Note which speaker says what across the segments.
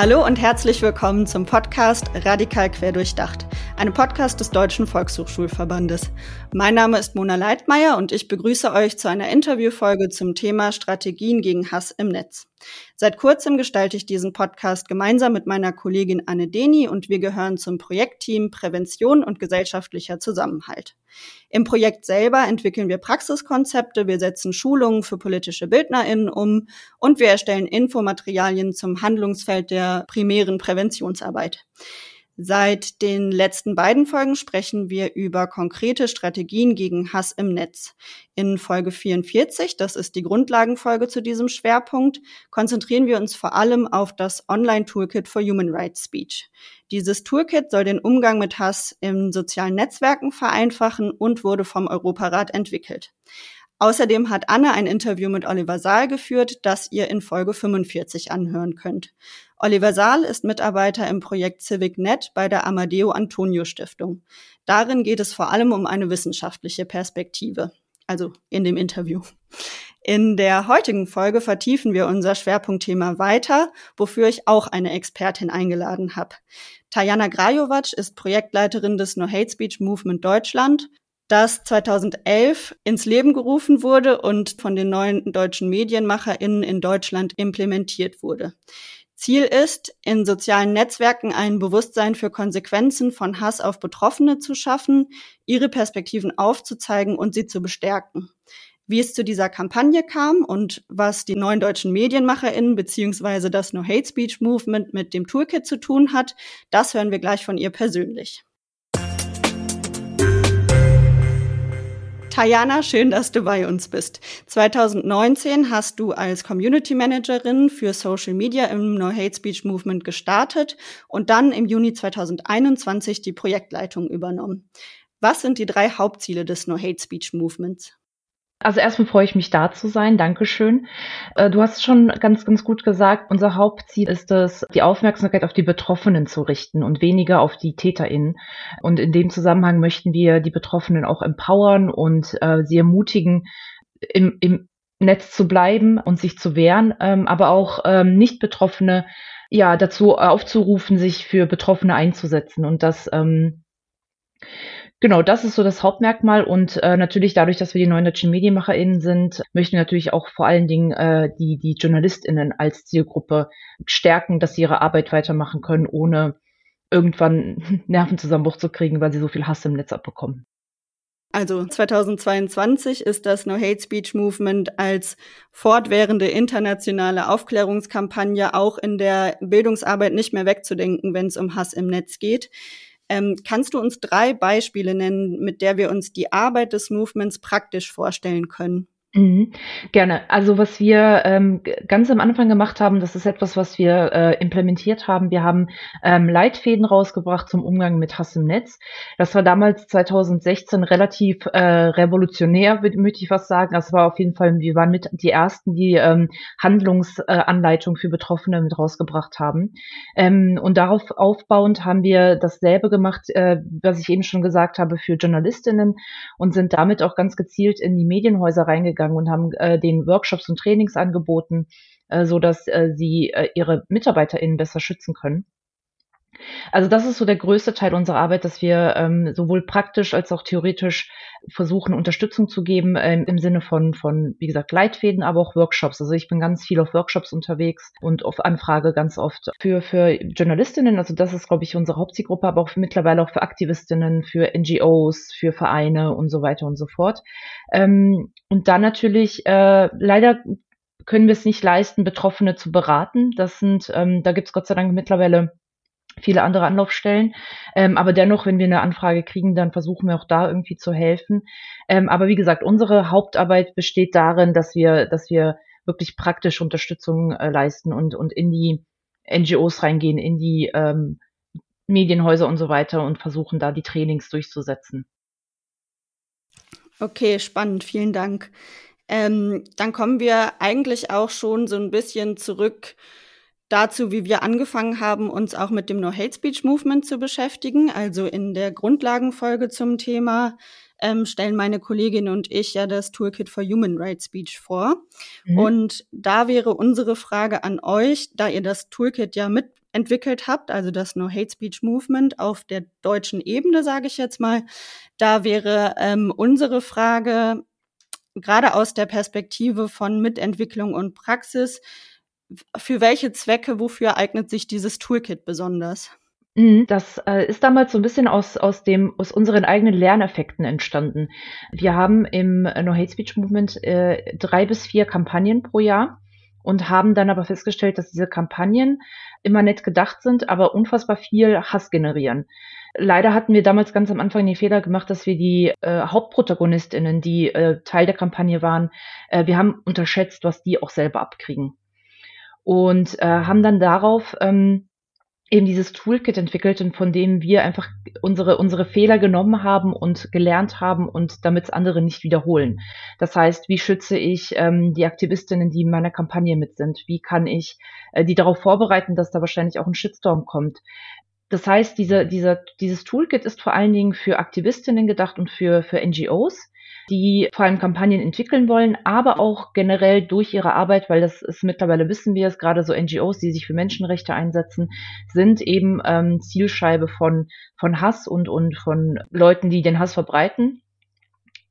Speaker 1: Hallo und herzlich willkommen zum Podcast Radikal Querdurchdacht, einem Podcast des Deutschen Volkshochschulverbandes. Mein Name ist Mona Leitmeier und ich begrüße euch zu einer Interviewfolge zum Thema Strategien gegen Hass im Netz. Seit kurzem gestalte ich diesen Podcast gemeinsam mit meiner Kollegin Anne Deni und wir gehören zum Projektteam Prävention und gesellschaftlicher Zusammenhalt. Im Projekt selber entwickeln wir Praxiskonzepte, wir setzen Schulungen für politische BildnerInnen um und wir erstellen Infomaterialien zum Handlungsfeld der primären Präventionsarbeit. Seit den letzten beiden Folgen sprechen wir über konkrete Strategien gegen Hass im Netz. In Folge 44, das ist die Grundlagenfolge zu diesem Schwerpunkt, konzentrieren wir uns vor allem auf das Online-Toolkit for Human Rights Speech. Dieses Toolkit soll den Umgang mit Hass in sozialen Netzwerken vereinfachen und wurde vom Europarat entwickelt. Außerdem hat Anne ein Interview mit Oliver Saal geführt, das ihr in Folge 45 anhören könnt. Oliver Saal ist Mitarbeiter im Projekt CivicNet bei der Amadeo Antonio Stiftung. Darin geht es vor allem um eine wissenschaftliche Perspektive, also in dem Interview. In der heutigen Folge vertiefen wir unser Schwerpunktthema weiter, wofür ich auch eine Expertin eingeladen habe. Tajana Grajovac ist Projektleiterin des No Hate Speech Movement Deutschland das 2011 ins Leben gerufen wurde und von den neuen deutschen MedienmacherInnen in Deutschland implementiert wurde. Ziel ist, in sozialen Netzwerken ein Bewusstsein für Konsequenzen von Hass auf Betroffene zu schaffen, ihre Perspektiven aufzuzeigen und sie zu bestärken. Wie es zu dieser Kampagne kam und was die neuen deutschen MedienmacherInnen beziehungsweise das No Hate Speech Movement mit dem Toolkit zu tun hat, das hören wir gleich von ihr persönlich. Tajana, schön, dass du bei uns bist. 2019 hast du als Community Managerin für Social Media im No Hate Speech Movement gestartet und dann im Juni 2021 die Projektleitung übernommen. Was sind die drei Hauptziele des No Hate Speech Movements?
Speaker 2: Also erstmal freue ich mich da zu sein. Dankeschön. Äh, du hast schon ganz, ganz gut gesagt, unser Hauptziel ist es, die Aufmerksamkeit auf die Betroffenen zu richten und weniger auf die TäterInnen. Und in dem Zusammenhang möchten wir die Betroffenen auch empowern und äh, sie ermutigen, im, im Netz zu bleiben und sich zu wehren, ähm, aber auch ähm, nicht Betroffene ja dazu aufzurufen, sich für Betroffene einzusetzen und das ähm, Genau, das ist so das Hauptmerkmal und äh, natürlich dadurch, dass wir die neuen deutschen MedienmacherInnen sind, möchten wir natürlich auch vor allen Dingen äh, die, die JournalistInnen als Zielgruppe stärken, dass sie ihre Arbeit weitermachen können, ohne irgendwann Nervenzusammenbruch zu kriegen, weil sie so viel Hass im Netz abbekommen.
Speaker 1: Also 2022 ist das No Hate Speech Movement als fortwährende internationale Aufklärungskampagne auch in der Bildungsarbeit nicht mehr wegzudenken, wenn es um Hass im Netz geht. Ähm, kannst du uns drei Beispiele nennen, mit der wir uns die Arbeit des Movements praktisch vorstellen können?
Speaker 2: Mhm, gerne. Also was wir ähm, ganz am Anfang gemacht haben, das ist etwas, was wir äh, implementiert haben. Wir haben ähm, Leitfäden rausgebracht zum Umgang mit Hass im Netz. Das war damals 2016 relativ äh, revolutionär, möchte ich was sagen. Das war auf jeden Fall, wir waren mit die ersten, die ähm, Handlungsanleitung für Betroffene mit rausgebracht haben. Ähm, und darauf aufbauend haben wir dasselbe gemacht, äh, was ich eben schon gesagt habe, für Journalistinnen und sind damit auch ganz gezielt in die Medienhäuser reingegangen gegangen und haben äh, den Workshops und Trainings angeboten, äh, so dass äh, sie äh, ihre MitarbeiterInnen besser schützen können. Also das ist so der größte Teil unserer Arbeit, dass wir ähm, sowohl praktisch als auch theoretisch versuchen, Unterstützung zu geben ähm, im Sinne von, von, wie gesagt, Leitfäden, aber auch Workshops. Also ich bin ganz viel auf Workshops unterwegs und auf Anfrage ganz oft für, für Journalistinnen. Also das ist, glaube ich, unsere Hauptzielgruppe, aber auch mittlerweile auch für Aktivistinnen, für NGOs, für Vereine und so weiter und so fort. Ähm, und dann natürlich, äh, leider können wir es nicht leisten, Betroffene zu beraten. Das sind, ähm, da gibt es Gott sei Dank mittlerweile viele andere Anlaufstellen. Ähm, aber dennoch, wenn wir eine Anfrage kriegen, dann versuchen wir auch da irgendwie zu helfen. Ähm, aber wie gesagt, unsere Hauptarbeit besteht darin, dass wir, dass wir wirklich praktisch Unterstützung äh, leisten und, und in die NGOs reingehen, in die ähm, Medienhäuser und so weiter und versuchen da die Trainings durchzusetzen.
Speaker 1: Okay, spannend, vielen Dank. Ähm, dann kommen wir eigentlich auch schon so ein bisschen zurück dazu, wie wir angefangen haben, uns auch mit dem No Hate Speech Movement zu beschäftigen. Also in der Grundlagenfolge zum Thema ähm, stellen meine Kollegin und ich ja das Toolkit for Human Rights Speech vor. Mhm. Und da wäre unsere Frage an euch, da ihr das Toolkit ja mit entwickelt habt, also das No Hate Speech Movement auf der deutschen Ebene, sage ich jetzt mal. Da wäre ähm, unsere Frage, gerade aus der Perspektive von Mitentwicklung und Praxis, für welche Zwecke, wofür eignet sich dieses Toolkit besonders?
Speaker 2: Mhm, das äh, ist damals so ein bisschen aus, aus, dem, aus unseren eigenen Lerneffekten entstanden. Wir haben im No Hate Speech Movement äh, drei bis vier Kampagnen pro Jahr und haben dann aber festgestellt, dass diese Kampagnen immer nett gedacht sind, aber unfassbar viel Hass generieren. Leider hatten wir damals ganz am Anfang den Fehler gemacht, dass wir die äh, Hauptprotagonistinnen, die äh, Teil der Kampagne waren, äh, wir haben unterschätzt, was die auch selber abkriegen. Und äh, haben dann darauf ähm, eben dieses Toolkit entwickelt und von dem wir einfach unsere, unsere Fehler genommen haben und gelernt haben und damit es andere nicht wiederholen. Das heißt, wie schütze ich ähm, die Aktivistinnen, die in meiner Kampagne mit sind? Wie kann ich äh, die darauf vorbereiten, dass da wahrscheinlich auch ein Shitstorm kommt? Das heißt, diese, dieser, dieses Toolkit ist vor allen Dingen für Aktivistinnen gedacht und für, für NGOs, die vor allem Kampagnen entwickeln wollen, aber auch generell durch ihre Arbeit, weil das ist mittlerweile wissen wir es, gerade so NGOs, die sich für Menschenrechte einsetzen, sind eben ähm, Zielscheibe von, von Hass und, und von Leuten, die den Hass verbreiten,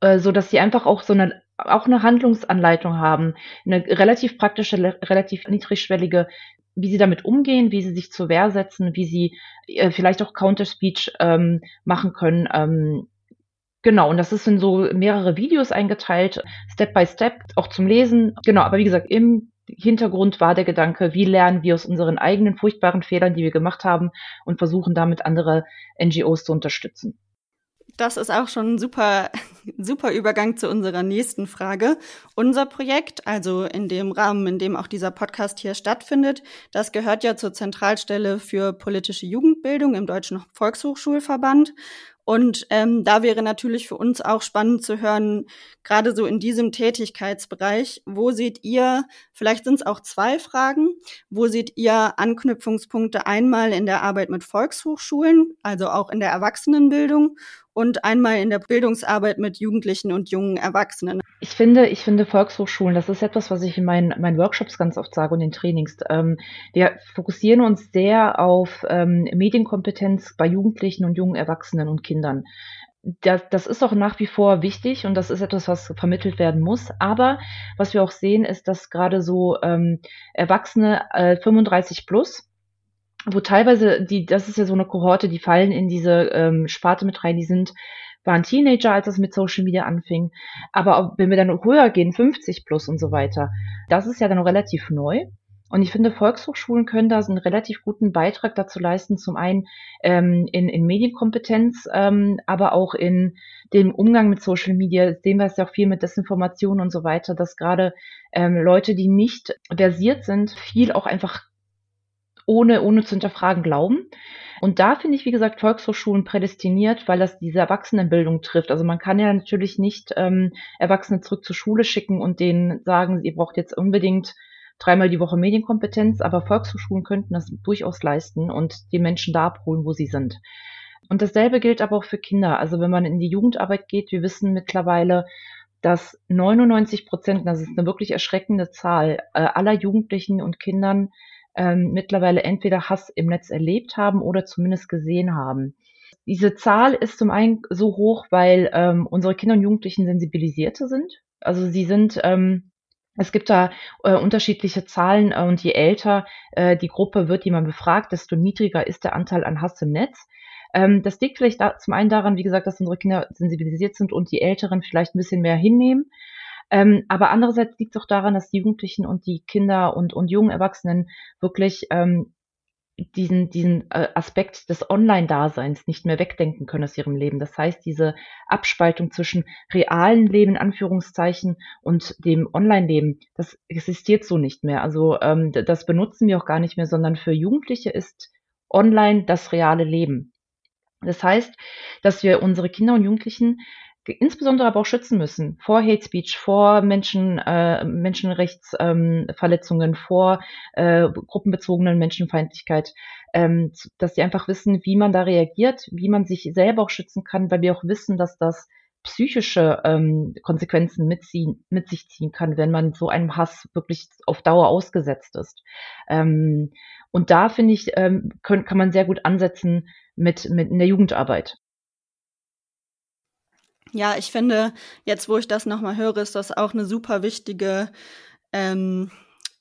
Speaker 2: äh, so dass sie einfach auch so eine auch eine Handlungsanleitung haben, eine relativ praktische, relativ niedrigschwellige, wie sie damit umgehen, wie sie sich zur Wehr setzen, wie sie äh, vielleicht auch Counter-Speech ähm, machen können, ähm, Genau, und das ist in so mehrere Videos eingeteilt, Step by Step, auch zum Lesen. Genau, aber wie gesagt, im Hintergrund war der Gedanke, wie lernen wir aus unseren eigenen furchtbaren Fehlern, die wir gemacht haben, und versuchen damit andere NGOs zu unterstützen.
Speaker 1: Das ist auch schon ein super, super Übergang zu unserer nächsten Frage. Unser Projekt, also in dem Rahmen, in dem auch dieser Podcast hier stattfindet, das gehört ja zur Zentralstelle für politische Jugendbildung im Deutschen Volkshochschulverband. Und ähm, da wäre natürlich für uns auch spannend zu hören, gerade so in diesem Tätigkeitsbereich, wo seht ihr, vielleicht sind es auch zwei Fragen, wo seht ihr Anknüpfungspunkte einmal in der Arbeit mit Volkshochschulen, also auch in der Erwachsenenbildung und einmal in der Bildungsarbeit mit Jugendlichen und jungen Erwachsenen.
Speaker 2: Ich finde, ich finde Volkshochschulen, das ist etwas, was ich in meinen, meinen Workshops ganz oft sage und in Trainings. Ähm, wir fokussieren uns sehr auf ähm, Medienkompetenz bei Jugendlichen und jungen Erwachsenen und Kindern. Das, das ist auch nach wie vor wichtig und das ist etwas, was vermittelt werden muss. Aber was wir auch sehen, ist, dass gerade so ähm, Erwachsene äh, 35 plus, wo teilweise die, das ist ja so eine Kohorte, die fallen in diese ähm, Sparte mit rein, die sind, waren Teenager, als das mit Social Media anfing. Aber wenn wir dann höher gehen, 50 plus und so weiter, das ist ja dann relativ neu. Und ich finde, Volkshochschulen können da einen relativ guten Beitrag dazu leisten, zum einen ähm, in, in Medienkompetenz, ähm, aber auch in dem Umgang mit Social Media sehen wir es ja auch viel mit Desinformation und so weiter, dass gerade ähm, Leute, die nicht versiert sind, viel auch einfach ohne, ohne zu hinterfragen glauben. Und da finde ich, wie gesagt, Volkshochschulen prädestiniert, weil das diese Erwachsenenbildung trifft. Also man kann ja natürlich nicht ähm, Erwachsene zurück zur Schule schicken und denen sagen, ihr braucht jetzt unbedingt dreimal die Woche Medienkompetenz, aber Volkshochschulen könnten das durchaus leisten und die Menschen da abholen, wo sie sind. Und dasselbe gilt aber auch für Kinder. Also wenn man in die Jugendarbeit geht, wir wissen mittlerweile, dass 99 Prozent, das ist eine wirklich erschreckende Zahl, äh, aller Jugendlichen und Kindern ähm, mittlerweile entweder Hass im Netz erlebt haben oder zumindest gesehen haben. Diese Zahl ist zum einen so hoch, weil ähm, unsere Kinder und Jugendlichen sensibilisierter sind. Also sie sind, ähm, es gibt da äh, unterschiedliche Zahlen äh, und je älter äh, die Gruppe wird, die man befragt, desto niedriger ist der Anteil an Hass im Netz. Ähm, das liegt vielleicht da, zum einen daran, wie gesagt, dass unsere Kinder sensibilisiert sind und die Älteren vielleicht ein bisschen mehr hinnehmen. Ähm, aber andererseits liegt es auch daran, dass die Jugendlichen und die Kinder und, und jungen Erwachsenen wirklich ähm, diesen, diesen äh, Aspekt des Online-Daseins nicht mehr wegdenken können aus ihrem Leben. Das heißt, diese Abspaltung zwischen realen Leben, in Anführungszeichen, und dem Online-Leben, das existiert so nicht mehr. Also ähm, das benutzen wir auch gar nicht mehr, sondern für Jugendliche ist online das reale Leben. Das heißt, dass wir unsere Kinder und Jugendlichen insbesondere aber auch schützen müssen vor Hate Speech, vor Menschen, äh, Menschenrechtsverletzungen, ähm, vor äh, gruppenbezogenen Menschenfeindlichkeit, ähm, dass sie einfach wissen, wie man da reagiert, wie man sich selber auch schützen kann, weil wir auch wissen, dass das psychische ähm, Konsequenzen mit, ziehen, mit sich ziehen kann, wenn man so einem Hass wirklich auf Dauer ausgesetzt ist. Ähm, und da finde ich, ähm, können, kann man sehr gut ansetzen mit, mit in der Jugendarbeit.
Speaker 1: Ja, ich finde, jetzt wo ich das nochmal höre, ist das auch eine super wichtige ähm,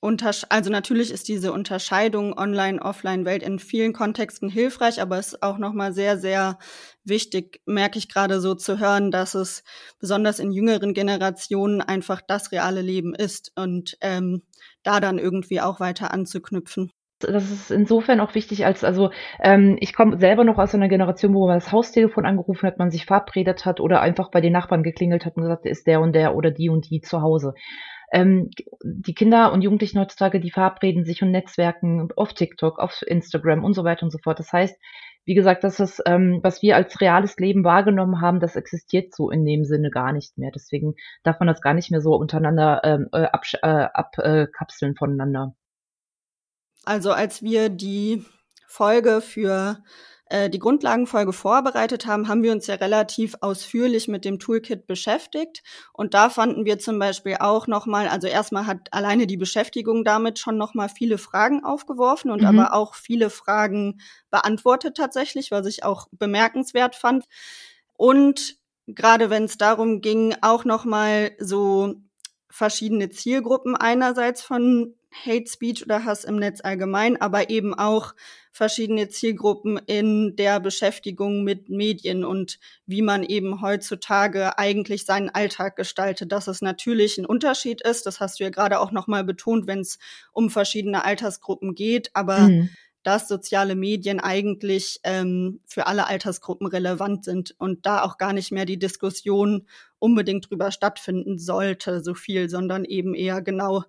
Speaker 1: Untersch also natürlich ist diese Unterscheidung Online-Offline-Welt in vielen Kontexten hilfreich, aber es ist auch nochmal sehr, sehr wichtig, merke ich gerade so zu hören, dass es besonders in jüngeren Generationen einfach das reale Leben ist und ähm, da dann irgendwie auch weiter anzuknüpfen
Speaker 2: das ist insofern auch wichtig, als also ähm, ich komme selber noch aus einer Generation, wo man das Haustelefon angerufen hat, man sich verabredet hat oder einfach bei den Nachbarn geklingelt hat und gesagt, ist der und der oder die und die zu Hause. Ähm, die Kinder und Jugendlichen heutzutage, die verabreden sich und netzwerken auf TikTok, auf Instagram und so weiter und so fort. Das heißt, wie gesagt, das, ähm, was wir als reales Leben wahrgenommen haben, das existiert so in dem Sinne gar nicht mehr. Deswegen darf man das gar nicht mehr so untereinander ähm, äh, abkapseln äh, voneinander.
Speaker 1: Also als wir die Folge für äh, die Grundlagenfolge vorbereitet haben, haben wir uns ja relativ ausführlich mit dem Toolkit beschäftigt. Und da fanden wir zum Beispiel auch nochmal, also erstmal hat alleine die Beschäftigung damit schon nochmal viele Fragen aufgeworfen und mhm. aber auch viele Fragen beantwortet tatsächlich, was ich auch bemerkenswert fand. Und gerade wenn es darum ging, auch nochmal so verschiedene Zielgruppen einerseits von Hate Speech oder Hass im Netz allgemein, aber eben auch verschiedene Zielgruppen in der Beschäftigung mit Medien und wie man eben heutzutage eigentlich seinen Alltag gestaltet, dass es natürlich ein Unterschied ist. Das hast du ja gerade auch nochmal betont, wenn es um verschiedene Altersgruppen geht, aber mhm. dass soziale Medien eigentlich ähm, für alle Altersgruppen relevant sind und da auch gar nicht mehr die Diskussion unbedingt drüber stattfinden sollte, so viel, sondern eben eher genau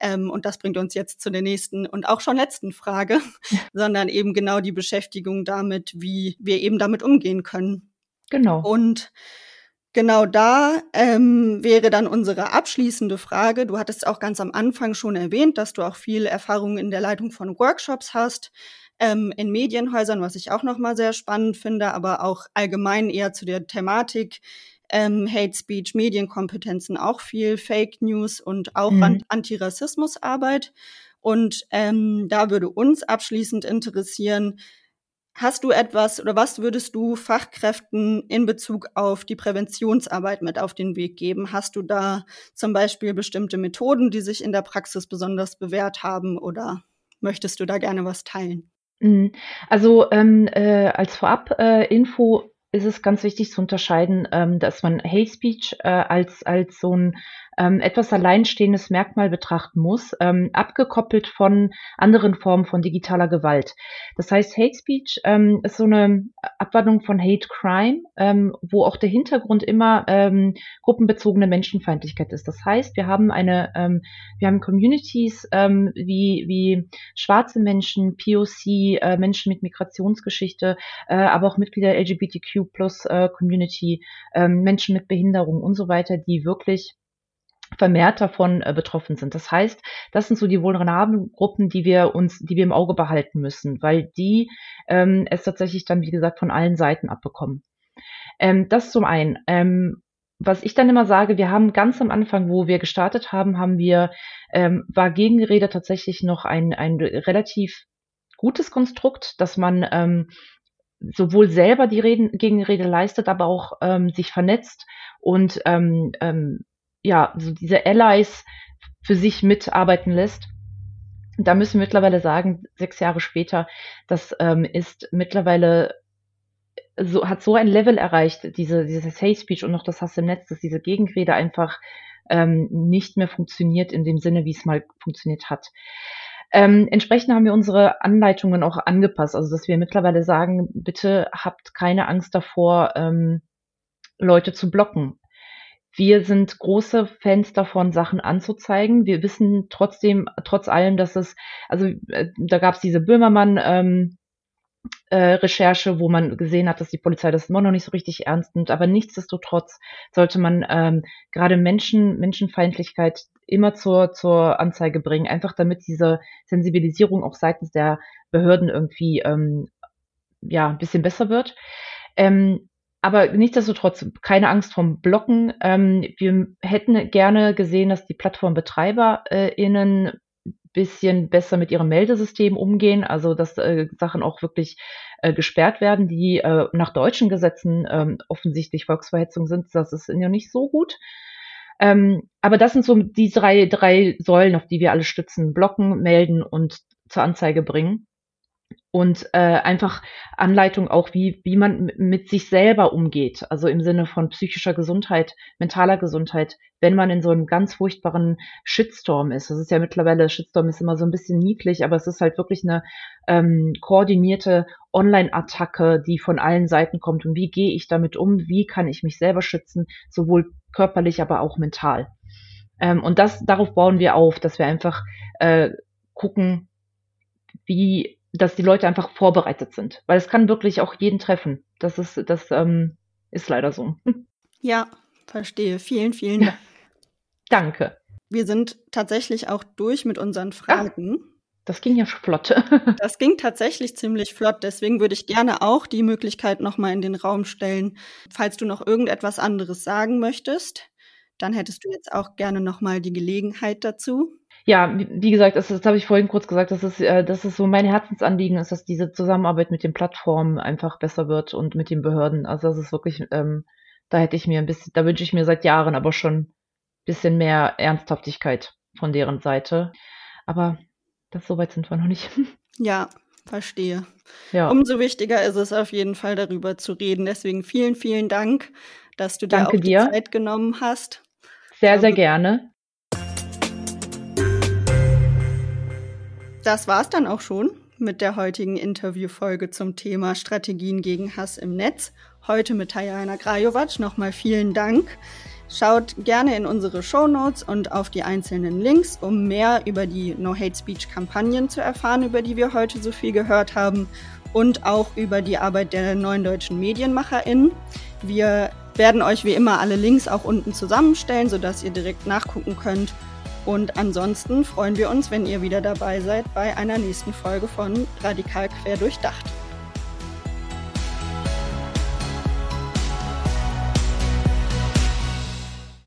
Speaker 1: ähm, und das bringt uns jetzt zu der nächsten und auch schon letzten Frage, sondern eben genau die Beschäftigung damit, wie wir eben damit umgehen können.
Speaker 2: Genau.
Speaker 1: Und Genau da ähm, wäre dann unsere abschließende Frage. Du hattest auch ganz am Anfang schon erwähnt, dass du auch viel Erfahrung in der Leitung von Workshops hast, ähm, in Medienhäusern, was ich auch nochmal sehr spannend finde, aber auch allgemein eher zu der Thematik ähm, Hate Speech, Medienkompetenzen auch viel, Fake News und auch mhm. Antirassismusarbeit. Und ähm, da würde uns abschließend interessieren, hast du etwas oder was würdest du Fachkräften in Bezug auf die Präventionsarbeit mit auf den Weg geben? Hast du da zum Beispiel bestimmte Methoden, die sich in der Praxis besonders bewährt haben oder möchtest du da gerne was teilen?
Speaker 2: Mhm. Also ähm, äh, als Vorab-Info äh, ist es ganz wichtig zu unterscheiden, ähm, dass man Hate Speech äh, als, als so ein ähm, etwas alleinstehendes Merkmal betrachten muss, ähm, abgekoppelt von anderen Formen von digitaler Gewalt. Das heißt, Hate Speech ähm, ist so eine Abwandlung von Hate Crime, ähm, wo auch der Hintergrund immer ähm, gruppenbezogene Menschenfeindlichkeit ist. Das heißt, wir haben eine, ähm, wir haben Communities ähm, wie, wie schwarze Menschen, POC, äh, Menschen mit Migrationsgeschichte, äh, aber auch Mitglieder LGBTQ plus äh, Community, äh, Menschen mit Behinderung und so weiter, die wirklich vermehrt davon äh, betroffen sind. Das heißt, das sind so die vulnerablen Gruppen, die wir uns, die wir im Auge behalten müssen, weil die ähm, es tatsächlich dann, wie gesagt, von allen Seiten abbekommen. Ähm, das zum einen. Ähm, was ich dann immer sage, wir haben ganz am Anfang, wo wir gestartet haben, haben wir, ähm, war Gegenrede tatsächlich noch ein, ein relativ gutes Konstrukt, dass man ähm, sowohl selber die Reden, Gegenrede leistet, aber auch ähm, sich vernetzt und ähm, ähm, ja, so diese Allies für sich mitarbeiten lässt. Da müssen wir mittlerweile sagen, sechs Jahre später, das ähm, ist mittlerweile so, hat so ein Level erreicht, diese, dieses Hate Speech und noch das Hass im Netz, dass diese Gegenrede einfach ähm, nicht mehr funktioniert in dem Sinne, wie es mal funktioniert hat. Ähm, entsprechend haben wir unsere Anleitungen auch angepasst, also dass wir mittlerweile sagen, bitte habt keine Angst davor, ähm, Leute zu blocken. Wir sind große Fans davon, Sachen anzuzeigen. Wir wissen trotzdem, trotz allem, dass es, also äh, da gab es diese Böhmermann ähm, äh, Recherche, wo man gesehen hat, dass die Polizei das immer noch nicht so richtig ernst nimmt. Aber nichtsdestotrotz sollte man ähm, gerade Menschen, Menschenfeindlichkeit immer zur, zur Anzeige bringen, einfach damit diese Sensibilisierung auch seitens der Behörden irgendwie ähm, ja ein bisschen besser wird. Ähm, aber nichtsdestotrotz keine Angst vom Blocken. Ähm, wir hätten gerne gesehen, dass die PlattformbetreiberInnen äh, bisschen besser mit ihrem Meldesystem umgehen, also dass äh, Sachen auch wirklich äh, gesperrt werden, die äh, nach deutschen Gesetzen ähm, offensichtlich Volksverhetzung sind. Das ist ja nicht so gut. Ähm, aber das sind so die drei, drei Säulen, auf die wir alle stützen. Blocken, melden und zur Anzeige bringen und äh, einfach Anleitung auch, wie, wie man mit sich selber umgeht, also im Sinne von psychischer Gesundheit, mentaler Gesundheit, wenn man in so einem ganz furchtbaren Shitstorm ist. Das ist ja mittlerweile, Shitstorm ist immer so ein bisschen niedlich, aber es ist halt wirklich eine ähm, koordinierte Online-Attacke, die von allen Seiten kommt. Und wie gehe ich damit um? Wie kann ich mich selber schützen, sowohl körperlich, aber auch mental? Ähm, und das, darauf bauen wir auf, dass wir einfach äh, gucken, wie dass die Leute einfach vorbereitet sind. Weil es kann wirklich auch jeden treffen. Das ist, das ähm, ist leider so.
Speaker 1: Ja, verstehe. Vielen, vielen Dank.
Speaker 2: Danke.
Speaker 1: Wir sind tatsächlich auch durch mit unseren Fragen.
Speaker 2: Ah, das ging ja flott.
Speaker 1: das ging tatsächlich ziemlich flott. Deswegen würde ich gerne auch die Möglichkeit nochmal in den Raum stellen, falls du noch irgendetwas anderes sagen möchtest. Dann hättest du jetzt auch gerne nochmal die Gelegenheit dazu
Speaker 2: ja, wie, gesagt, das, das habe ich vorhin kurz gesagt, das ist, äh, das ist so mein Herzensanliegen, ist, dass diese Zusammenarbeit mit den Plattformen einfach besser wird und mit den Behörden. Also das ist wirklich, ähm, da hätte ich mir ein bisschen, da wünsche ich mir seit Jahren aber schon ein bisschen mehr Ernsthaftigkeit von deren Seite. Aber das so weit sind wir noch nicht.
Speaker 1: Ja, verstehe. Ja. Umso wichtiger ist es auf jeden Fall darüber zu reden. Deswegen vielen, vielen Dank, dass du dir Danke auch die dir. Zeit genommen hast.
Speaker 2: Sehr, sehr gerne.
Speaker 1: Das war's dann auch schon mit der heutigen Interviewfolge zum Thema Strategien gegen Hass im Netz. Heute mit Tajana Grajovac. Nochmal vielen Dank. Schaut gerne in unsere Show Notes und auf die einzelnen Links, um mehr über die No Hate Speech Kampagnen zu erfahren, über die wir heute so viel gehört haben und auch über die Arbeit der neuen deutschen MedienmacherInnen. Wir werden euch wie immer alle Links auch unten zusammenstellen, sodass ihr direkt nachgucken könnt und ansonsten freuen wir uns, wenn ihr wieder dabei seid bei einer nächsten Folge von Radikal quer durchdacht.